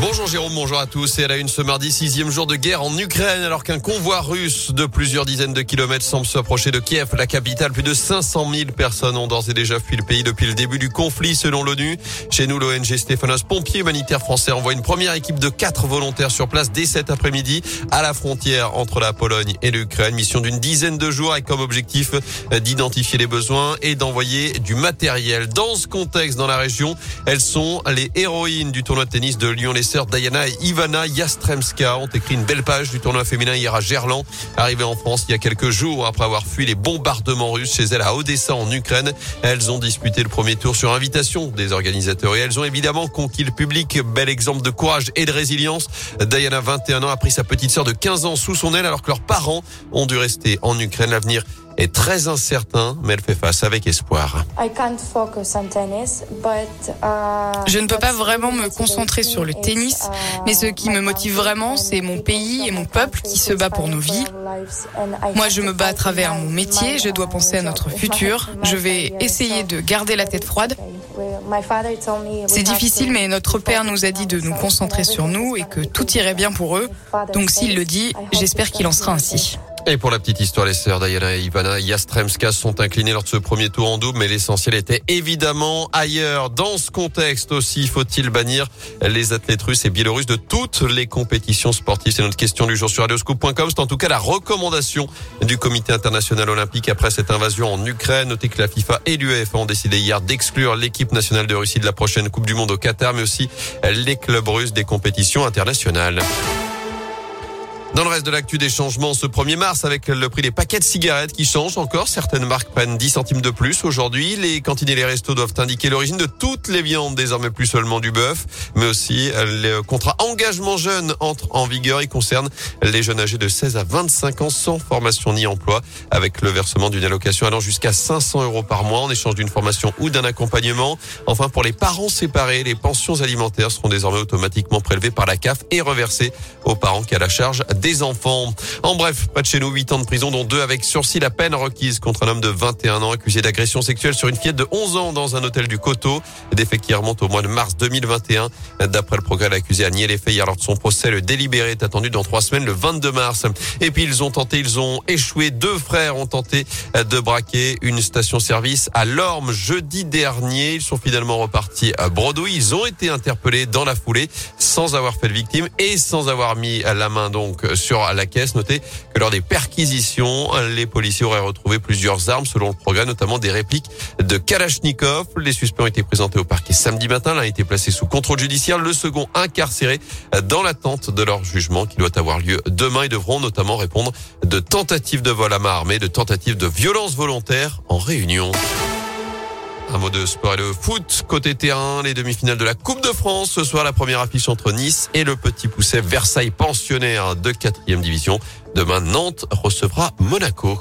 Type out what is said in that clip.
Bonjour Jérôme, bonjour à tous. Et à la une ce mardi, sixième jour de guerre en Ukraine, alors qu'un convoi russe de plusieurs dizaines de kilomètres semble s'approcher de Kiev, la capitale. Plus de 500 000 personnes ont d'ores et déjà fui le pays depuis le début du conflit, selon l'ONU. Chez nous, l'ONG Stéphanos, pompiers humanitaires français, envoie une première équipe de quatre volontaires sur place dès cet après-midi à la frontière entre la Pologne et l'Ukraine. Mission d'une dizaine de jours avec comme objectif d'identifier les besoins et d'envoyer du matériel. Dans ce contexte, dans la région, elles sont les héroïnes du tournoi de tennis de Lyon-les sœurs Diana et Ivana Yastremska ont écrit une belle page du tournoi féminin hier à Gerland. Arrivées en France il y a quelques jours après avoir fui les bombardements russes chez elles à Odessa en Ukraine. Elles ont disputé le premier tour sur invitation des organisateurs et elles ont évidemment conquis le public. Bel exemple de courage et de résilience. Diana, 21 ans, a pris sa petite sœur de 15 ans sous son aile alors que leurs parents ont dû rester en Ukraine. L'avenir est très incertain, mais elle fait face avec espoir. Uh, Je ne peux pas vraiment me concentrer sur le tennis, uh, mais ce qui me motive vraiment, c'est mon pays et mon peuple qui se bat pour nos vies. Moi, je me bats à travers mon métier, je dois penser à notre futur, je vais essayer de garder la tête froide. C'est difficile, mais notre Père nous a dit de nous concentrer sur nous et que tout irait bien pour eux. Donc s'il le dit, j'espère qu'il en sera ainsi. Et pour la petite histoire, les sœurs Diana et Ivana Yastremska sont inclinées lors de ce premier tour en double, mais l'essentiel était évidemment ailleurs. Dans ce contexte aussi, faut-il bannir les athlètes russes et biélorusses de toutes les compétitions sportives? C'est notre question du jour sur radioscoop.com. C'est en tout cas la recommandation du Comité international olympique après cette invasion en Ukraine. Notez que la FIFA et l'UEFA ont décidé hier d'exclure l'équipe nationale de Russie de la prochaine Coupe du Monde au Qatar, mais aussi les clubs russes des compétitions internationales. Dans le reste de l'actu des changements ce 1er mars avec le prix des paquets de cigarettes qui changent encore. Certaines marques prennent 10 centimes de plus aujourd'hui. Les cantines et les restos doivent indiquer l'origine de toutes les viandes, désormais plus seulement du bœuf, mais aussi le contrat engagement jeune entre en vigueur. Il concerne les jeunes âgés de 16 à 25 ans sans formation ni emploi avec le versement d'une allocation allant jusqu'à 500 euros par mois en échange d'une formation ou d'un accompagnement. Enfin, pour les parents séparés, les pensions alimentaires seront désormais automatiquement prélevées par la CAF et reversées aux parents qui a la charge des enfants. En bref, pas de chez nous, 8 ans de prison, dont deux avec sursis. La peine requise contre un homme de 21 ans accusé d'agression sexuelle sur une fillette de 11 ans dans un hôtel du Coteau. Des faits qui remontent au mois de mars 2021. D'après le progrès, l'accusé a nié les faits hier lors de son procès. Le délibéré est attendu dans trois semaines, le 22 mars. Et puis ils ont tenté, ils ont échoué. Deux frères ont tenté de braquer une station-service à Lorme jeudi dernier. Ils sont finalement repartis à Brodouille. Ils ont été interpellés dans la foulée sans avoir fait de victime et sans avoir mis la main donc sur la caisse. Notez que lors des perquisitions, les policiers auraient retrouvé plusieurs armes selon le progrès, notamment des répliques de Kalachnikov. Les suspects ont été présentés au parquet samedi matin. L'un a été placé sous contrôle judiciaire. Le second incarcéré dans l'attente de leur jugement qui doit avoir lieu demain. Ils devront notamment répondre de tentatives de vol à main armée, de tentatives de violence volontaire en réunion. Un mot de sport et le foot. Côté terrain, les demi-finales de la Coupe de France. Ce soir, la première affiche entre Nice et le Petit Pousset Versailles pensionnaire de quatrième division. Demain, Nantes recevra Monaco.